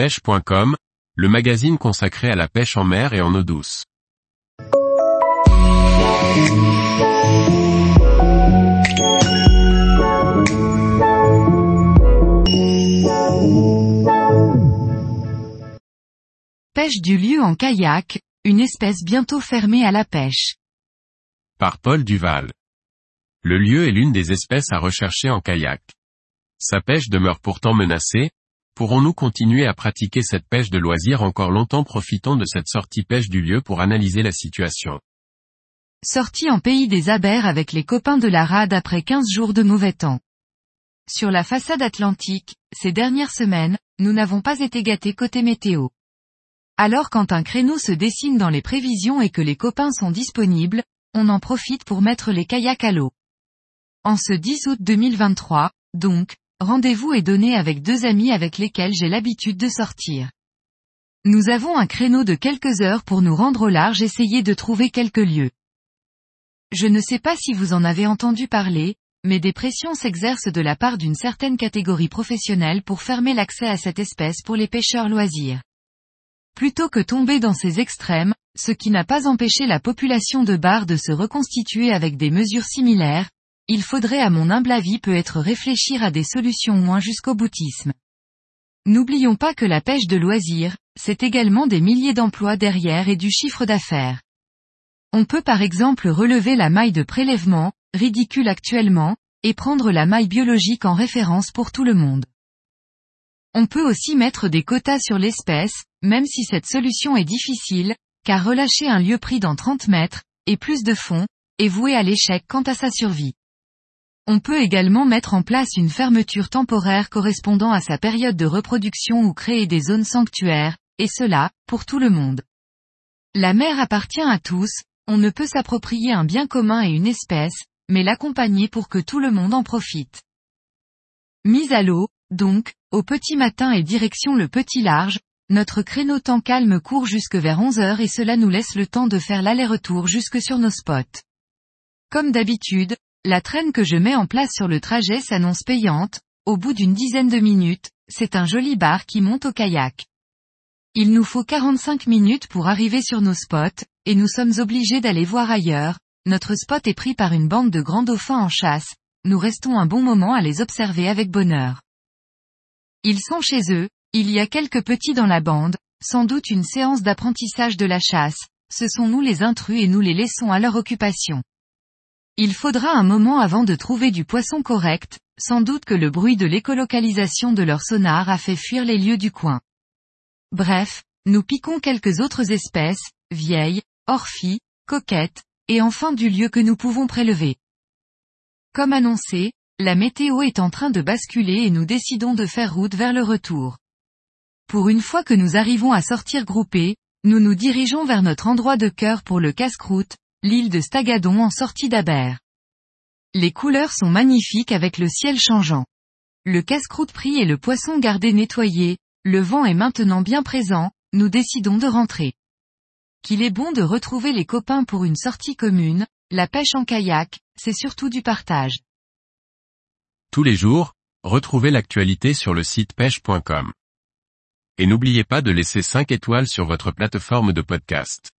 pêche.com, le magazine consacré à la pêche en mer et en eau douce. Pêche du lieu en kayak, une espèce bientôt fermée à la pêche. Par Paul Duval. Le lieu est l'une des espèces à rechercher en kayak. Sa pêche demeure pourtant menacée, pourrons-nous continuer à pratiquer cette pêche de loisir encore longtemps Profitons de cette sortie pêche du lieu pour analyser la situation? Sortie en pays des abers avec les copains de la rade après 15 jours de mauvais temps. Sur la façade atlantique, ces dernières semaines, nous n'avons pas été gâtés côté météo. Alors quand un créneau se dessine dans les prévisions et que les copains sont disponibles, on en profite pour mettre les kayaks à l'eau. En ce 10 août 2023, donc, rendez-vous est donné avec deux amis avec lesquels j'ai l'habitude de sortir. Nous avons un créneau de quelques heures pour nous rendre au large essayer de trouver quelques lieux. Je ne sais pas si vous en avez entendu parler, mais des pressions s'exercent de la part d'une certaine catégorie professionnelle pour fermer l'accès à cette espèce pour les pêcheurs loisirs. Plutôt que tomber dans ces extrêmes, ce qui n'a pas empêché la population de bar de se reconstituer avec des mesures similaires, il faudrait à mon humble avis peut-être réfléchir à des solutions moins jusqu'au boutisme. N'oublions pas que la pêche de loisirs, c'est également des milliers d'emplois derrière et du chiffre d'affaires. On peut par exemple relever la maille de prélèvement, ridicule actuellement, et prendre la maille biologique en référence pour tout le monde. On peut aussi mettre des quotas sur l'espèce, même si cette solution est difficile, car relâcher un lieu pris dans 30 mètres, et plus de fond, est voué à l'échec quant à sa survie. On peut également mettre en place une fermeture temporaire correspondant à sa période de reproduction ou créer des zones sanctuaires, et cela, pour tout le monde. La mer appartient à tous, on ne peut s'approprier un bien commun et une espèce, mais l'accompagner pour que tout le monde en profite. Mise à l'eau, donc, au petit matin et direction le petit large, notre créneau temps calme court jusque vers 11 heures et cela nous laisse le temps de faire l'aller-retour jusque sur nos spots. Comme d'habitude, la traîne que je mets en place sur le trajet s'annonce payante, au bout d'une dizaine de minutes, c'est un joli bar qui monte au kayak. Il nous faut 45 minutes pour arriver sur nos spots, et nous sommes obligés d'aller voir ailleurs, notre spot est pris par une bande de grands dauphins en chasse, nous restons un bon moment à les observer avec bonheur. Ils sont chez eux, il y a quelques petits dans la bande, sans doute une séance d'apprentissage de la chasse, ce sont nous les intrus et nous les laissons à leur occupation. Il faudra un moment avant de trouver du poisson correct, sans doute que le bruit de l'écolocalisation de leur sonar a fait fuir les lieux du coin. Bref, nous piquons quelques autres espèces, vieilles, orphies, coquettes, et enfin du lieu que nous pouvons prélever. Comme annoncé, la météo est en train de basculer et nous décidons de faire route vers le retour. Pour une fois que nous arrivons à sortir groupés, nous nous dirigeons vers notre endroit de cœur pour le casse-croûte, l'île de Stagadon en sortie d'Aber. Les couleurs sont magnifiques avec le ciel changeant. Le casse-croûte pris et le poisson gardé nettoyé, le vent est maintenant bien présent, nous décidons de rentrer. Qu'il est bon de retrouver les copains pour une sortie commune, la pêche en kayak, c'est surtout du partage. Tous les jours, retrouvez l'actualité sur le site pêche.com. Et n'oubliez pas de laisser 5 étoiles sur votre plateforme de podcast.